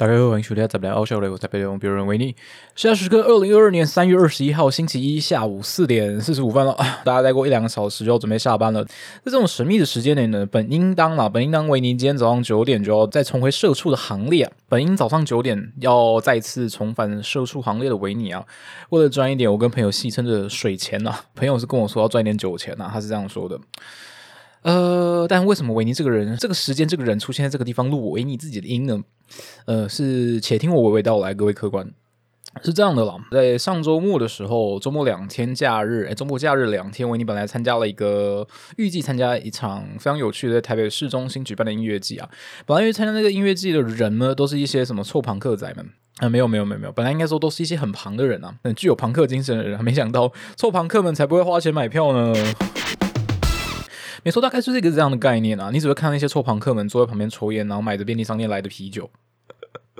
大家好，欢迎收听《在不来傲笑雷》，我在北用别人维尼。现在时刻二零二二年三月二十一号星期一下午四点四十五分了，大家再过一两个小时就要准备下班了。在这种神秘的时间内呢，本应当啦，本应当维尼今天早上九点就要再重回社畜的行列。本应早上九点要再次重返社畜行列的维尼啊，为了赚一点我跟朋友戏称的水钱呐，朋友是跟我说要赚一点酒钱呐，他是这样说的。呃，但为什么维尼这个人，这个时间这个人出现在这个地方录维尼自己的音呢？呃，是且听我娓娓道来，各位客官是这样的啦。在上周末的时候，周末两天假日，哎，周末假日两天，维尼本来参加了一个预计参加一场非常有趣的台北市中心举办的音乐季啊。本来因为参加那个音乐季的人呢，都是一些什么臭朋克仔们啊，没有没有没有没有，本来应该说都是一些很庞的人啊，很具有朋克精神的人，没想到臭朋克们才不会花钱买票呢。没错，大概就是一个这样的概念啊。你只会看到那些臭朋克们坐在旁边抽烟，然后买着便利商店来的啤酒，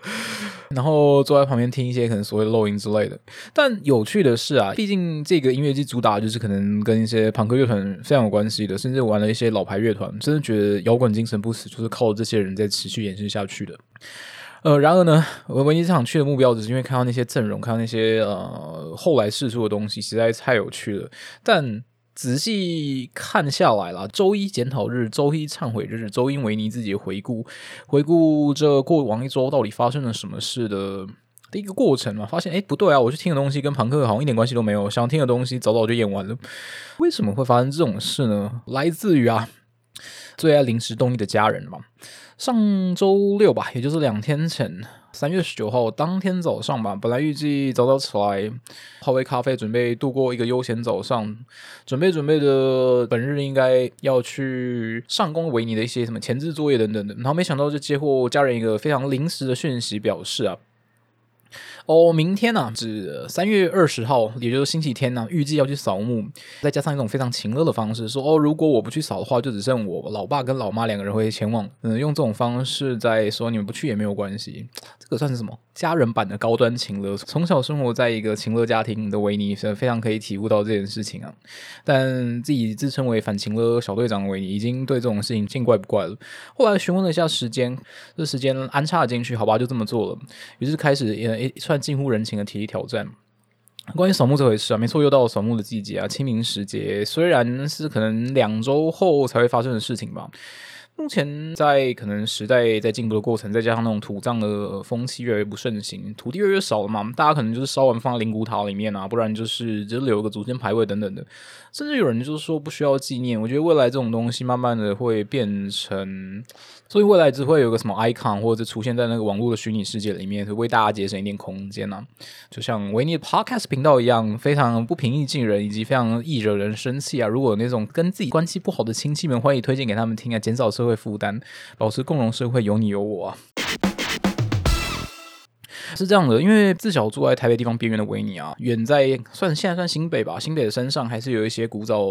然后坐在旁边听一些可能所谓的漏音之类的。但有趣的是啊，毕竟这个音乐季主打就是可能跟一些朋克乐团非常有关系的，甚至玩了一些老牌乐团，真的觉得摇滚精神不死，就是靠这些人在持续延伸下去的。呃，然而呢，我唯一这场去的目标，只是因为看到那些阵容，看到那些呃后来试出的东西，实在太有趣了。但仔细看下来了，周一检讨日，周一忏悔日，周一维尼自己回顾，回顾这过往一周到底发生了什么事的的一个过程嘛，发现哎不对啊，我去听的东西跟朋克好像一点关系都没有，想听的东西早早就演完了，为什么会发生这种事呢？来自于啊最爱临时动力的家人嘛，上周六吧，也就是两天前。三月十九号当天早上吧，本来预计早早起来泡杯咖啡，准备度过一个悠闲早上，准备准备的本日应该要去上工维尼的一些什么前置作业等等的，然后没想到就接获家人一个非常临时的讯息，表示啊。哦，明天呢，指三月二十号，也就是星期天呢，预计要去扫墓，再加上一种非常情乐的方式，说哦，如果我不去扫的话，就只剩我老爸跟老妈两个人会前往，嗯，用这种方式在说你们不去也没有关系，这个算是什么家人版的高端情乐？从小生活在一个情乐家庭的维尼是非常可以体悟到这件事情啊，但自己自称为反情乐小队长的维尼已经对这种事情见怪不怪了。后来询问了一下时间，这时间安插进去，好吧，就这么做了，于是开始呃一串。近乎人情的体力挑战。关于扫墓这回事啊，没错，又到了扫墓的季节啊，清明时节，虽然是可能两周后才会发生的事情吧。目前在可能时代在进步的过程，再加上那种土葬的风气越来越不盛行，土地越来越少了嘛，大家可能就是烧完放在灵骨塔里面啊，不然就是只留个祖先牌位等等的，甚至有人就是说不需要纪念。我觉得未来这种东西慢慢的会变成，所以未来只会有个什么 icon 或者出现在那个网络的虚拟世界里面，为大家节省一点空间啊。就像维尼的 podcast 频道一样，非常不平易近人，以及非常易惹人生气啊。如果那种跟自己关系不好的亲戚们，欢迎推荐给他们听啊，减少社会。会负担，保持共荣社会，有你有我啊，是这样的。因为自小住在台北地方边缘的维尼啊，远在算现在算新北吧，新北的山上还是有一些古早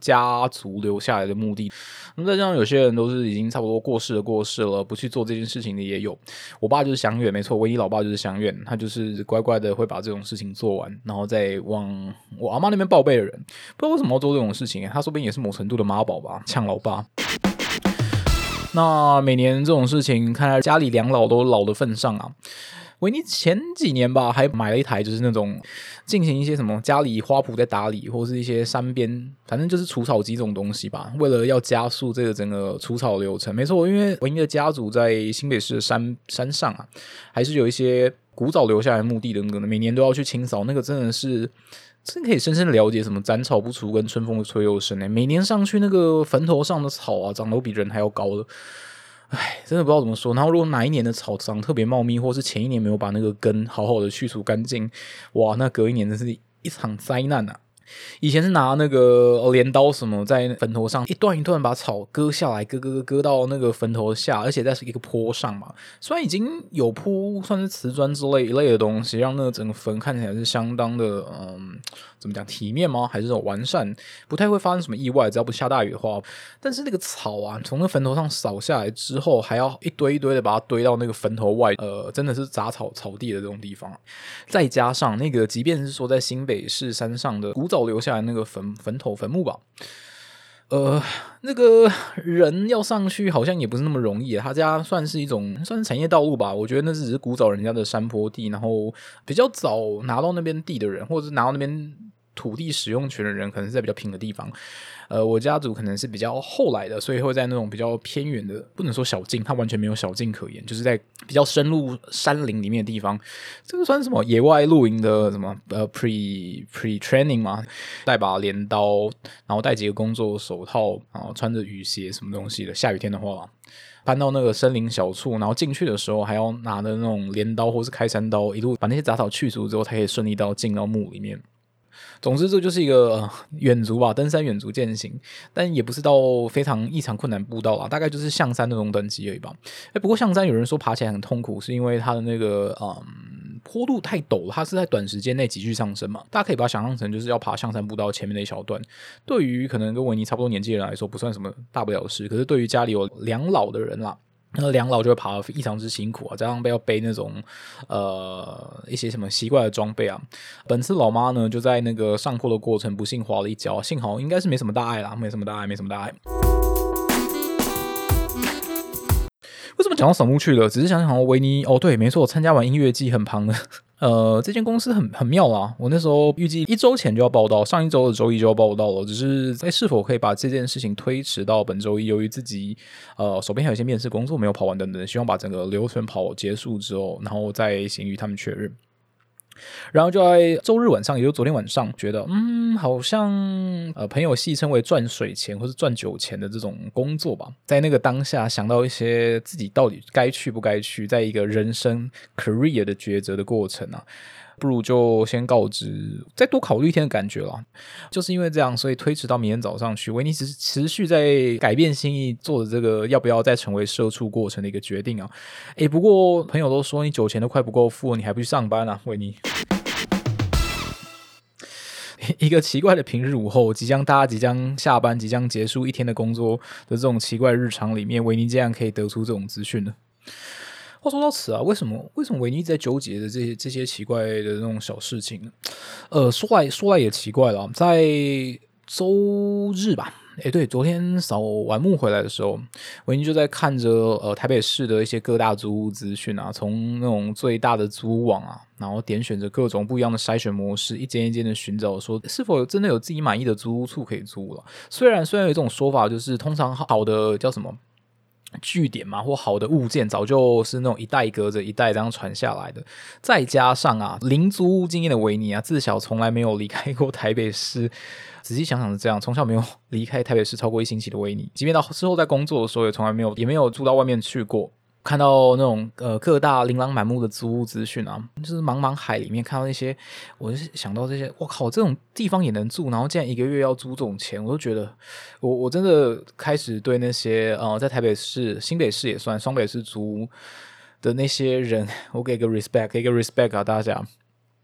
家族留下来的墓地。那再加上有些人都是已经差不多过世了，过世了，不去做这件事情的也有。我爸就是祥远，没错，唯一老爸就是祥远，他就是乖乖的会把这种事情做完，然后再往我阿妈那边报备的人。不知道为什么要做这种事情，他说不定也是某程度的妈宝吧，呛老爸。那每年这种事情，看来家里两老都老的份上啊，维尼前几年吧，还买了一台，就是那种进行一些什么家里花圃在打理，或是一些山边，反正就是除草机这种东西吧。为了要加速这个整个除草流程，没错，因为维尼的家族在新北市的山山上啊，还是有一些古早留下来墓地的那个，每年都要去清扫，那个真的是。真可以深深了解什么斩草不除跟春风吹又生呢？每年上去那个坟头上的草啊，长得都比人还要高的。哎，真的不知道怎么说。然后如果哪一年的草长特别茂密，或是前一年没有把那个根好好的去除干净，哇，那隔一年真是一场灾难啊！以前是拿那个镰刀什么在坟头上一段一段把草割下来，割割割割到那个坟头下，而且在一个坡上嘛。虽然已经有铺算是瓷砖之类一类的东西，让那个整个坟看起来是相当的嗯，怎么讲体面吗？还是这种完善，不太会发生什么意外，只要不下大雨的话。但是那个草啊，从那坟头上扫下来之后，还要一堆一堆的把它堆到那个坟头外，呃，真的是杂草草地的这种地方。再加上那个，即便是说在新北市山上的古早。保留下来那个坟坟头坟墓吧，呃，那个人要上去好像也不是那么容易。他家算是一种算是产业道路吧，我觉得那是只是古早人家的山坡地，然后比较早拿到那边地的人，或者是拿到那边土地使用权的人，可能是在比较平的地方。呃，我家族可能是比较后来的，所以会在那种比较偏远的，不能说小径，它完全没有小径可言，就是在比较深入山林里面的地方。这个算什么野外露营的什么呃 pre pre training 吗？带把镰刀，然后带几个工作手套，然后穿着雨鞋什么东西的。下雨天的话，搬到那个森林小处，然后进去的时候还要拿着那种镰刀或是开山刀，一路把那些杂草去除之后，才可以顺利到进到墓里面。总之，这就是一个远足吧，登山远足践行，但也不是到非常异常困难步道啦，大概就是象山那种等级而已吧。哎，不过象山有人说爬起来很痛苦，是因为它的那个嗯坡度太陡了，它是在短时间内急剧上升嘛。大家可以把它想象成就是要爬象山步道前面的一小段。对于可能跟维尼差不多年纪的人来说，不算什么大不了的事。可是对于家里有两老的人啦。那两老就会爬的异常之辛苦啊，加上要背那种呃一些什么奇怪的装备啊。本次老妈呢就在那个上坡的过程不幸滑了一跤，幸好应该是没什么大碍啦，没什么大碍，没什么大碍。为什么讲到扫墓去了？只是想想维尼哦，对，没错，参加完音乐季很胖的。呃，这间公司很很妙啊！我那时候预计一周前就要报道，上一周的周一就要报道了，只是在是否可以把这件事情推迟到本周一？由于自己呃手边还有一些面试工作没有跑完等等，希望把整个流程跑结束之后，然后再行与他们确认。然后就在周日晚上，也就昨天晚上，觉得嗯，好像呃，朋友戏称为赚水钱或是赚酒钱的这种工作吧，在那个当下想到一些自己到底该去不该去，在一个人生 career 的抉择的过程啊。不如就先告知，再多考虑一天的感觉了。就是因为这样，所以推迟到明天早上去。维尼只是持续在改变心意，做的这个要不要再成为社畜过程的一个决定啊。诶，不过朋友都说你酒钱都快不够付，你还不去上班啊？维尼，一个奇怪的平日午后，即将大家即将下班，即将结束一天的工作的这种奇怪日常里面，维尼竟然可以得出这种资讯呢？话说到此啊，为什么为什么维尼一直在纠结的这些这些奇怪的那种小事情呢？呃，说来说来也奇怪了，在周日吧，诶，对，昨天扫完墓回来的时候，维尼就在看着呃台北市的一些各大租屋资讯啊，从那种最大的租屋网啊，然后点选着各种不一样的筛选模式，一间一间的寻找，说是否有真的有自己满意的租屋处可以租了。虽然虽然有一种说法，就是通常好的叫什么？据点嘛，或好的物件，早就是那种一代隔着一代这样传下来的。再加上啊，零租屋经验的维尼啊，自小从来没有离开过台北市。仔细想想是这样，从小没有离开台北市超过一星期的维尼，即便到之后在工作的时候，也从来没有也没有住到外面去过。看到那种呃各大琳琅满目的租屋资讯啊，就是茫茫海里面看到那些，我就想到这些，我靠，这种地方也能住，然后竟然一个月要租这种钱，我都觉得，我我真的开始对那些呃在台北市、新北市也算双北市租的那些人，我给个 respect，给个 respect 啊，大家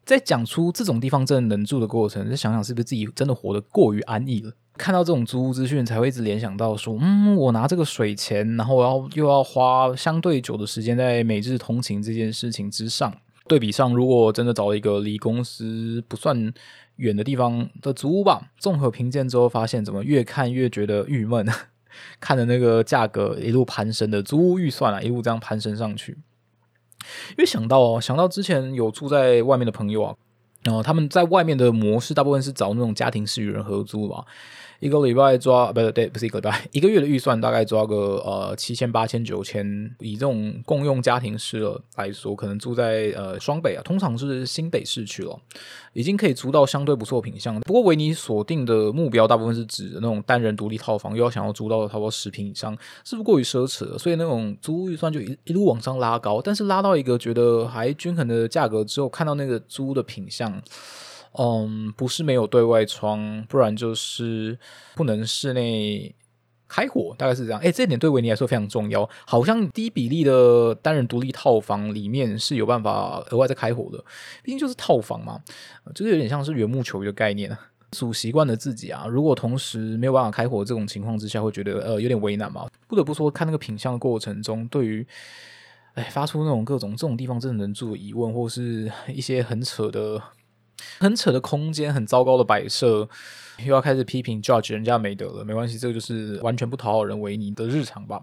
在讲出这种地方真的能住的过程，就想想是不是自己真的活得过于安逸了。看到这种租屋资讯，才会一直联想到说，嗯，我拿这个水钱，然后我要又要花相对久的时间在每日通勤这件事情之上。对比上，如果真的找了一个离公司不算远的地方的租屋吧，综合评鉴之后，发现怎么越看越觉得郁闷，看着那个价格一路攀升的租屋预算啊，一路这样攀升上去。因为想到哦，想到之前有住在外面的朋友啊，然后他们在外面的模式，大部分是找那种家庭式与人合租吧。一个礼拜抓不是对，不是一个礼拜，一个月的预算大概抓个呃七千八千九千，以这种共用家庭式来说，可能住在呃双北啊，通常是新北市区了，已经可以租到相对不错品相。不过维尼锁定的目标大部分是指那种单人独立套房，又要想要租到差不多十平以上，是不是过于奢侈了？所以那种租预算就一一路往上拉高，但是拉到一个觉得还均衡的价格之后，看到那个租的品相。嗯，不是没有对外窗，不然就是不能室内开火，大概是这样。哎，这点对维尼来说非常重要。好像低比例的单人独立套房里面是有办法额外再开火的，毕竟就是套房嘛，就是有点像是缘木求鱼的概念啊。煮习惯了自己啊，如果同时没有办法开火这种情况之下，会觉得呃有点为难嘛。不得不说，看那个品相的过程中，对于哎发出那种各种这种地方真的能住的疑问，或是一些很扯的。很扯的空间，很糟糕的摆设，又要开始批评 judge 人家没得了，没关系，这个就是完全不讨好人为你的日常吧。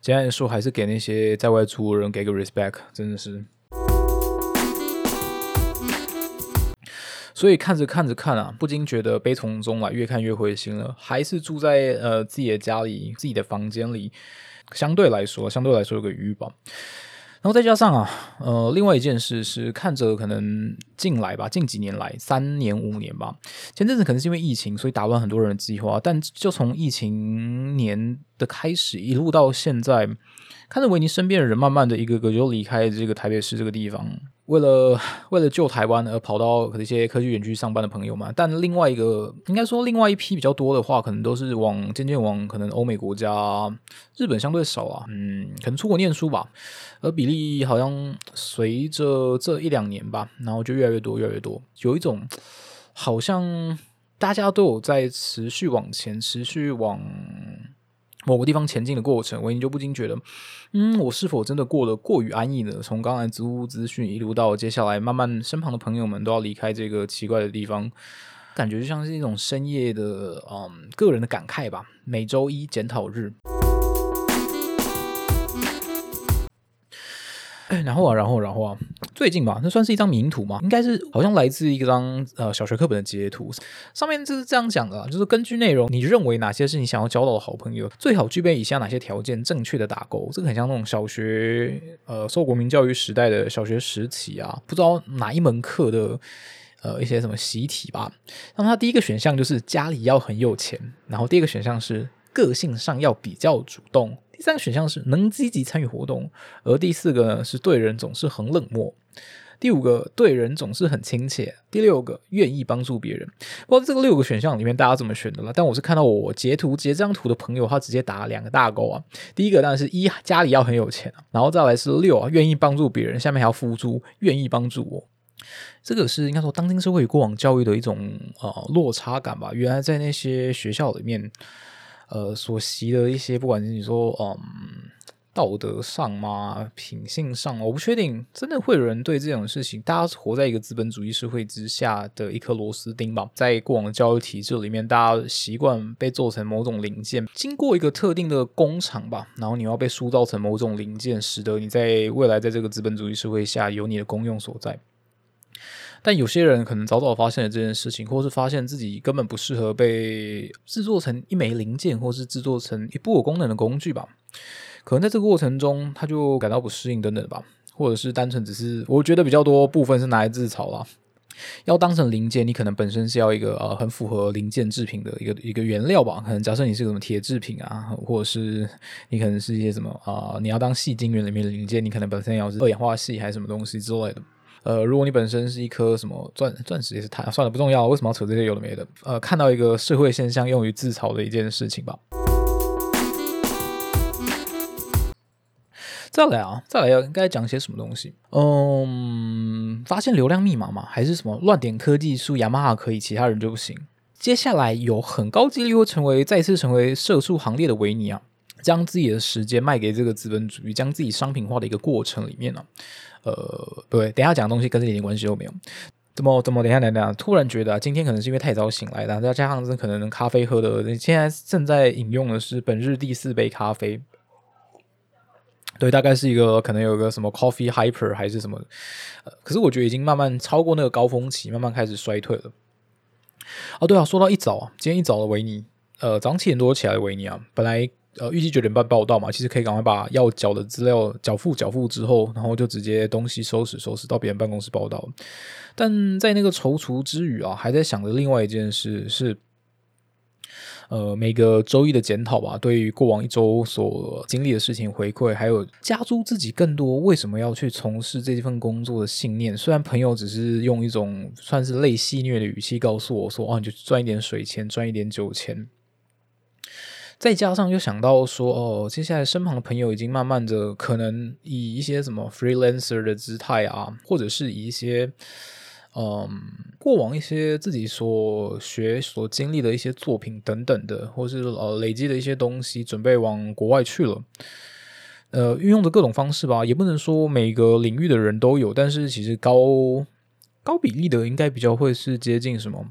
简单的说，还是给那些在外出的人给个 respect，真的是。所以看着看着看啊，不禁觉得悲从中来，越看越灰心了。还是住在呃自己的家里、自己的房间里，相对来说，相对来说有个余吧。然后再加上啊，呃，另外一件事是看着可能近来吧，近几年来，三年五年吧，前阵子可能是因为疫情，所以打乱很多人的计划。但就从疫情年的开始，一路到现在。看着维尼身边的人慢慢的一个个就离开这个台北市这个地方，为了 为了救台湾而跑到一些科技园区上班的朋友嘛，但另外一个应该说另外一批比较多的话，可能都是往渐渐往可能欧美国家，日本相对少啊，嗯，可能出国念书吧，而比例好像随着这一两年吧，然后就越越来越多越来越多，有一种好像大家都有在持续往前，持续往。某个地方前进的过程，我已经就不禁觉得，嗯，我是否真的过得过于安逸呢？从刚才租屋资讯一路到接下来，慢慢身旁的朋友们都要离开这个奇怪的地方，感觉就像是一种深夜的，嗯，个人的感慨吧。每周一检讨日。然后啊，然后，然后啊，最近吧，那算是一张名图嘛？应该是好像来自一张呃小学课本的截图，上面就是这样讲的，就是根据内容，你认为哪些是你想要交到的好朋友？最好具备以下哪些条件？正确的打勾，这个很像那种小学呃受国民教育时代的小学时期啊，不知道哪一门课的呃一些什么习题吧。那么它第一个选项就是家里要很有钱，然后第二个选项是个性上要比较主动。第三个选项是能积极参与活动，而第四个呢是对人总是很冷漠，第五个对人总是很亲切，第六个愿意帮助别人。不知道这个六个选项里面大家怎么选的了？但我是看到我截图截这张图的朋友，他直接打两个大勾啊。第一个当然是一家里要很有钱啊，然后再来是六啊愿意帮助别人，下面还要付出愿意帮助我。这个是应该说当今社会与过往教育的一种呃落差感吧。原来在那些学校里面。呃，所习的一些，不管是你说，嗯，道德上嘛，品性上，我不确定，真的会有人对这种事情，大家是活在一个资本主义社会之下的一颗螺丝钉吧，在过往的教育体制里面，大家习惯被做成某种零件，经过一个特定的工厂吧，然后你要被塑造成某种零件，使得你在未来在这个资本主义社会下有你的功用所在。但有些人可能早早发现了这件事情，或是发现自己根本不适合被制作成一枚零件，或是制作成一部有功能的工具吧。可能在这个过程中，他就感到不适应等等吧，或者是单纯只是我觉得比较多部分是拿来自嘲啦。要当成零件，你可能本身是要一个呃很符合零件制品的一个一个原料吧。可能假设你是个什么铁制品啊，或者是你可能是一些什么啊，你要当细晶圆里面的零件，你可能本身要是二氧化锡还是什么东西之类的。呃，如果你本身是一颗什么钻钻石也是碳，算了，不重要。为什么要扯这些有的没的？呃，看到一个社会现象，用于自嘲的一件事情吧。再来啊，再来要应该讲些什么东西？嗯，发现流量密码嘛，还是什么乱点科技输，雅马哈可以，其他人就不行。接下来有很高几率会成为再次成为社畜行列的维尼啊，将自己的时间卖给这个资本主义，将自己商品化的一个过程里面呢。呃，对，等下讲的东西跟这一点关系都没有。怎么怎么？等下等下，突然觉得今天可能是因为太早醒来，然后再加上这可能咖啡喝的，现在正在饮用的是本日第四杯咖啡。对，大概是一个可能有个什么 coffee hyper 还是什么，呃，可是我觉得已经慢慢超过那个高峰期，慢慢开始衰退了。哦，对啊，说到一早，今天一早的维尼，呃，早上七点多起来的维尼啊，本来。呃，预计九点半报道嘛，其实可以赶快把要缴的资料缴付缴付之后，然后就直接东西收拾收拾到别人办公室报道。但在那个踌躇之余啊，还在想着另外一件事是，呃，每个周一的检讨吧，对于过往一周所经历的事情回馈，还有加诸自己更多为什么要去从事这份工作的信念。虽然朋友只是用一种算是类戏谑的语气告诉我说：“哦，你就赚一点水钱，赚一点酒钱。”再加上又想到说，哦，接下来身旁的朋友已经慢慢的可能以一些什么 freelancer 的姿态啊，或者是以一些，嗯，过往一些自己所学所经历的一些作品等等的，或是呃累积的一些东西，准备往国外去了。呃，运用的各种方式吧，也不能说每个领域的人都有，但是其实高高比例的应该比较会是接近什么？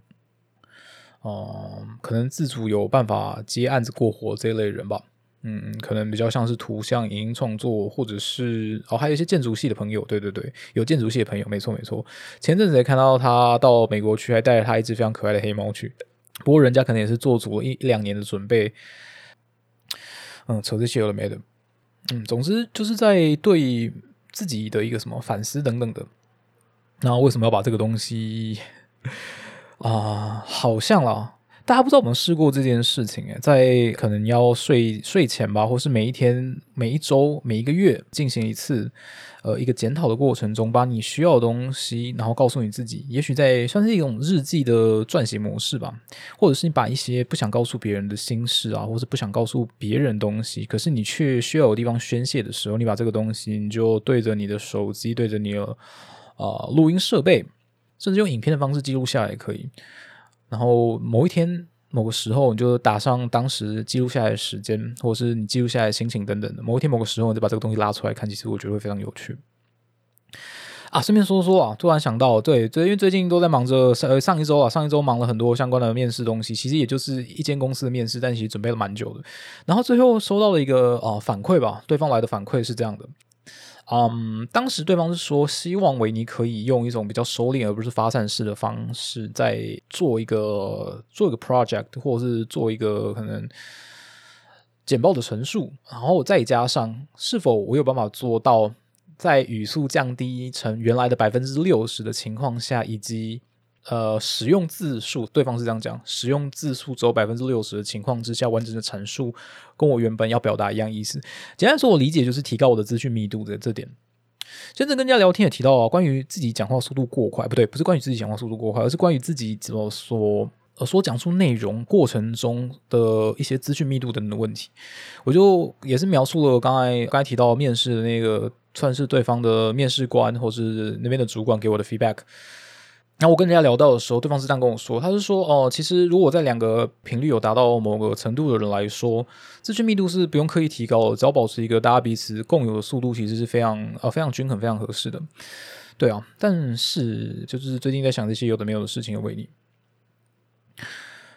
哦，可能自主有办法接案子过活这一类人吧。嗯，可能比较像是图像、影音创作，或者是哦，还有一些建筑系的朋友。对对对，有建筑系的朋友，没错没错。前阵子也看到他到美国去，还带着他一只非常可爱的黑猫去。不过人家可能也是做足了一一两年的准备。嗯，扯这些有的没的。嗯，总之就是在对自己的一个什么反思等等的。那为什么要把这个东西啊？好像啦。大家不知道有没有试过这件事情？诶，在可能要睡睡前吧，或是每一天、每一周、每一个月进行一次，呃，一个检讨的过程中，把你需要的东西，然后告诉你自己，也许在算是一种日记的撰写模式吧，或者是你把一些不想告诉别人的心事啊，或是不想告诉别人东西，可是你却需要有地方宣泄的时候，你把这个东西，你就对着你的手机，对着你的啊录音设备，甚至用影片的方式记录下来也可以。然后某一天、某个时候，你就打上当时记录下来的时间，或者是你记录下来的心情等等的。某一天、某个时候，你就把这个东西拉出来看，其实我觉得会非常有趣。啊，顺便说说啊，突然想到，对，对，因为最近都在忙着上上一周啊，上一周忙了很多相关的面试东西，其实也就是一间公司的面试，但其实准备了蛮久的。然后最后收到了一个啊反馈吧，对方来的反馈是这样的。嗯，当时对方是说希望维尼可以用一种比较收敛而不是发散式的方式，在做一个做一个 project，或者是做一个可能简报的陈述，然后再加上是否我有办法做到在语速降低成原来的百分之六十的情况下，以及。呃，使用字数，对方是这样讲，使用字数只有百分之六十的情况之下，完整的阐述跟我原本要表达一样意思。简单说，我理解就是提高我的资讯密度的这点。真正跟人家聊天也提到啊，关于自己讲话速度过快，不对，不是关于自己讲话速度过快，而是关于自己怎么说呃所讲述内容过程中的一些资讯密度等等的问题。我就也是描述了刚才刚才提到面试的那个，算是对方的面试官或是那边的主管给我的 feedback。然后我跟人家聊到的时候，对方是这样跟我说：“他是说，哦，其实如果在两个频率有达到某个程度的人来说，资讯密度是不用刻意提高的，只要保持一个大家彼此共有的速度，其实是非常呃非常均衡、非常合适的。对啊，但是就是最近在想这些有的没有的事情的为你。”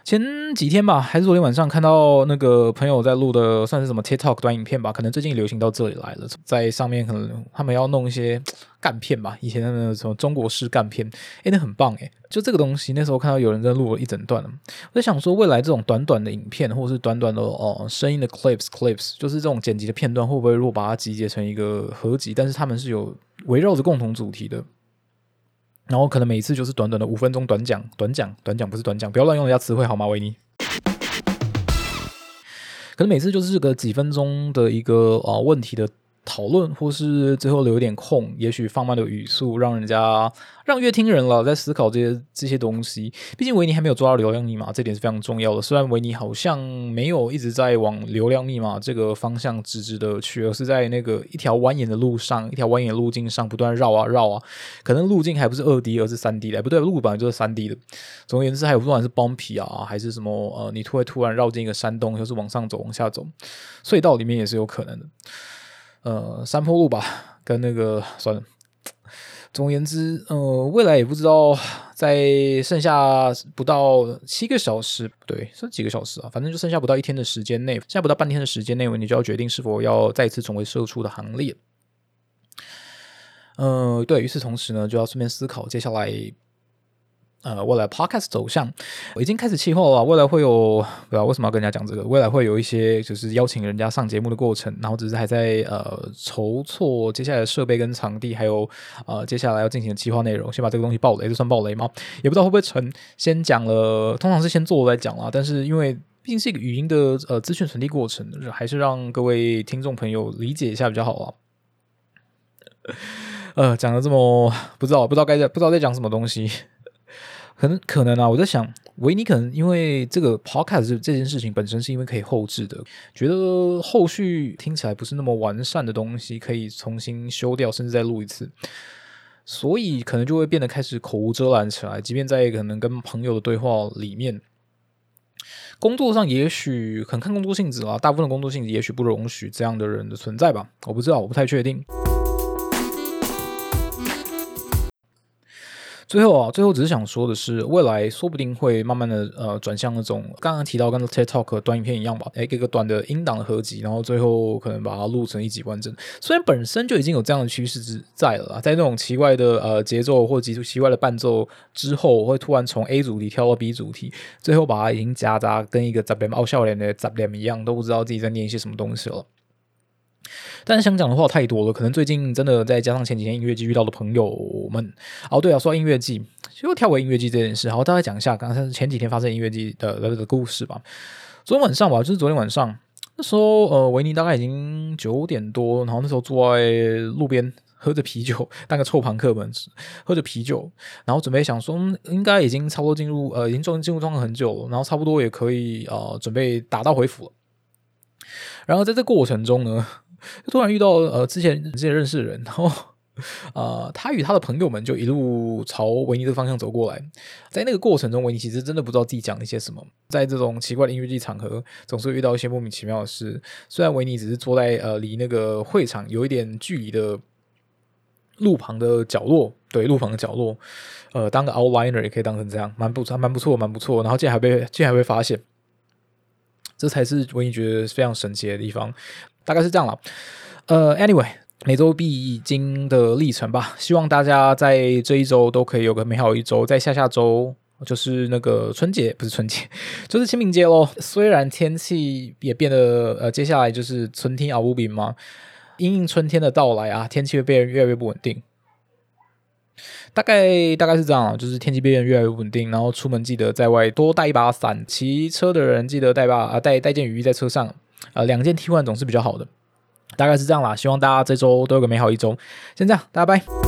前几天吧，还是昨天晚上看到那个朋友在录的，算是什么 TikTok 短影片吧？可能最近流行到这里来了，在上面可能他们要弄一些干片吧，以前的那种中国式干片，诶，那很棒诶。就这个东西，那时候看到有人在录了一整段我在想说，未来这种短短的影片，或者是短短的哦声音的 clips clips，就是这种剪辑的片段，会不会如果把它集结成一个合集？但是他们是有围绕着共同主题的。然后可能每次就是短短的五分钟短讲，短讲，短讲不是短讲，不要乱用人家词汇好吗，维尼？可能每次就是个几分钟的一个啊问题的。讨论，或是最后留一点空，也许放慢的语速，让人家让乐听人了在思考这些这些东西。毕竟维尼还没有抓到流量密码，这点是非常重要的。虽然维尼好像没有一直在往流量密码这个方向直直的去，而是在那个一条蜿蜒的路上，一条蜿蜒路径上不断绕啊绕啊。可能路径还不是二 D，而是三 D 的，不对，路本来就是三 D 的。总而言之，还有不管是 bumpy 啊，还是什么呃，你突然突然绕进一个山洞，又是往上走、往下走，隧道里面也是有可能的。呃，山坡路吧，跟那个算了。总而言之，呃，未来也不知道，在剩下不到七个小时，不对，是几个小时啊？反正就剩下不到一天的时间内，现在不到半天的时间内，你就要决定是否要再次成为社畜的行列。呃，对于此同时呢，就要顺便思考接下来。呃，未来 podcast 走向我已经开始计划了。未来会有，不知道为什么要跟人家讲这个。未来会有一些就是邀请人家上节目的过程，然后只是还在呃筹措接下来的设备跟场地，还有呃接下来要进行的计划内容。先把这个东西爆雷，这算爆雷吗？也不知道会不会成。先讲了，通常是先做再讲啦。但是因为毕竟是一个语音的呃资讯传递过程，还是让各位听众朋友理解一下比较好啊。呃，讲的这么不知道不知道该在不知道在讲什么东西。可能可能啊，我在想，维尼可能因为这个 podcast 这件事情本身是因为可以后置的，觉得后续听起来不是那么完善的东西，可以重新修掉，甚至再录一次，所以可能就会变得开始口无遮拦起来。即便在可能跟朋友的对话里面，工作上也许很看工作性质啦，大部分的工作性质也许不容许这样的人的存在吧，我不知道，我不太确定。最后啊，最后只是想说的是，未来说不定会慢慢的呃转向那种刚刚提到跟 TikTok 短影片一样吧，哎，一个短的音档的合集，然后最后可能把它录成一集完整。虽然本身就已经有这样的趋势之在了，在那种奇怪的呃节奏或极度奇怪的伴奏之后，会突然从 A 主题跳到 B 主题，最后把它已经夹杂跟一个杂脸傲笑脸的杂脸一样，都不知道自己在念一些什么东西了。但是想讲的话太多了，可能最近真的再加上前几天音乐季遇到的朋友们，哦对啊，说到音乐季，就跳回音乐季这件事，好，大概讲一下刚才前几天发生音乐季的那个故事吧。昨天晚上吧，就是昨天晚上，那时候呃，维尼大概已经九点多，然后那时候坐在路边喝着啤酒，当个臭朋克们喝着啤酒，然后准备想说，应该已经差不多进入呃，已经进进入状况很久了，然后差不多也可以呃，准备打道回府了。然后在这过程中呢。突然遇到呃之前之前认识的人，然后呃他与他的朋友们就一路朝维尼这个方向走过来，在那个过程中，维尼其实真的不知道自己讲了一些什么。在这种奇怪的音乐季场合，总是遇到一些莫名其妙的事。虽然维尼只是坐在呃离那个会场有一点距离的路旁的角落，对路旁的角落，呃当个 outliner 也可以当成这样，蛮不错，蛮不错，蛮不错。然后竟然还被竟然还被发现，这才是维尼觉得非常神奇的地方。大概是这样了，呃，anyway，每周必经的历程吧。希望大家在这一周都可以有个美好一周。在下下周就是那个春节，不是春节，就是清明节喽。虽然天气也变得，呃，接下来就是春天啊，无柄嘛，因应春天的到来啊，天气会变得越来越不稳定。大概大概是这样，就是天气变越来越稳定，然后出门记得在外多带一把伞，骑车的人记得带把啊带带件雨衣在车上。呃，两件替换总是比较好的，大概是这样啦。希望大家这周都有个美好一周。先这样，大家拜。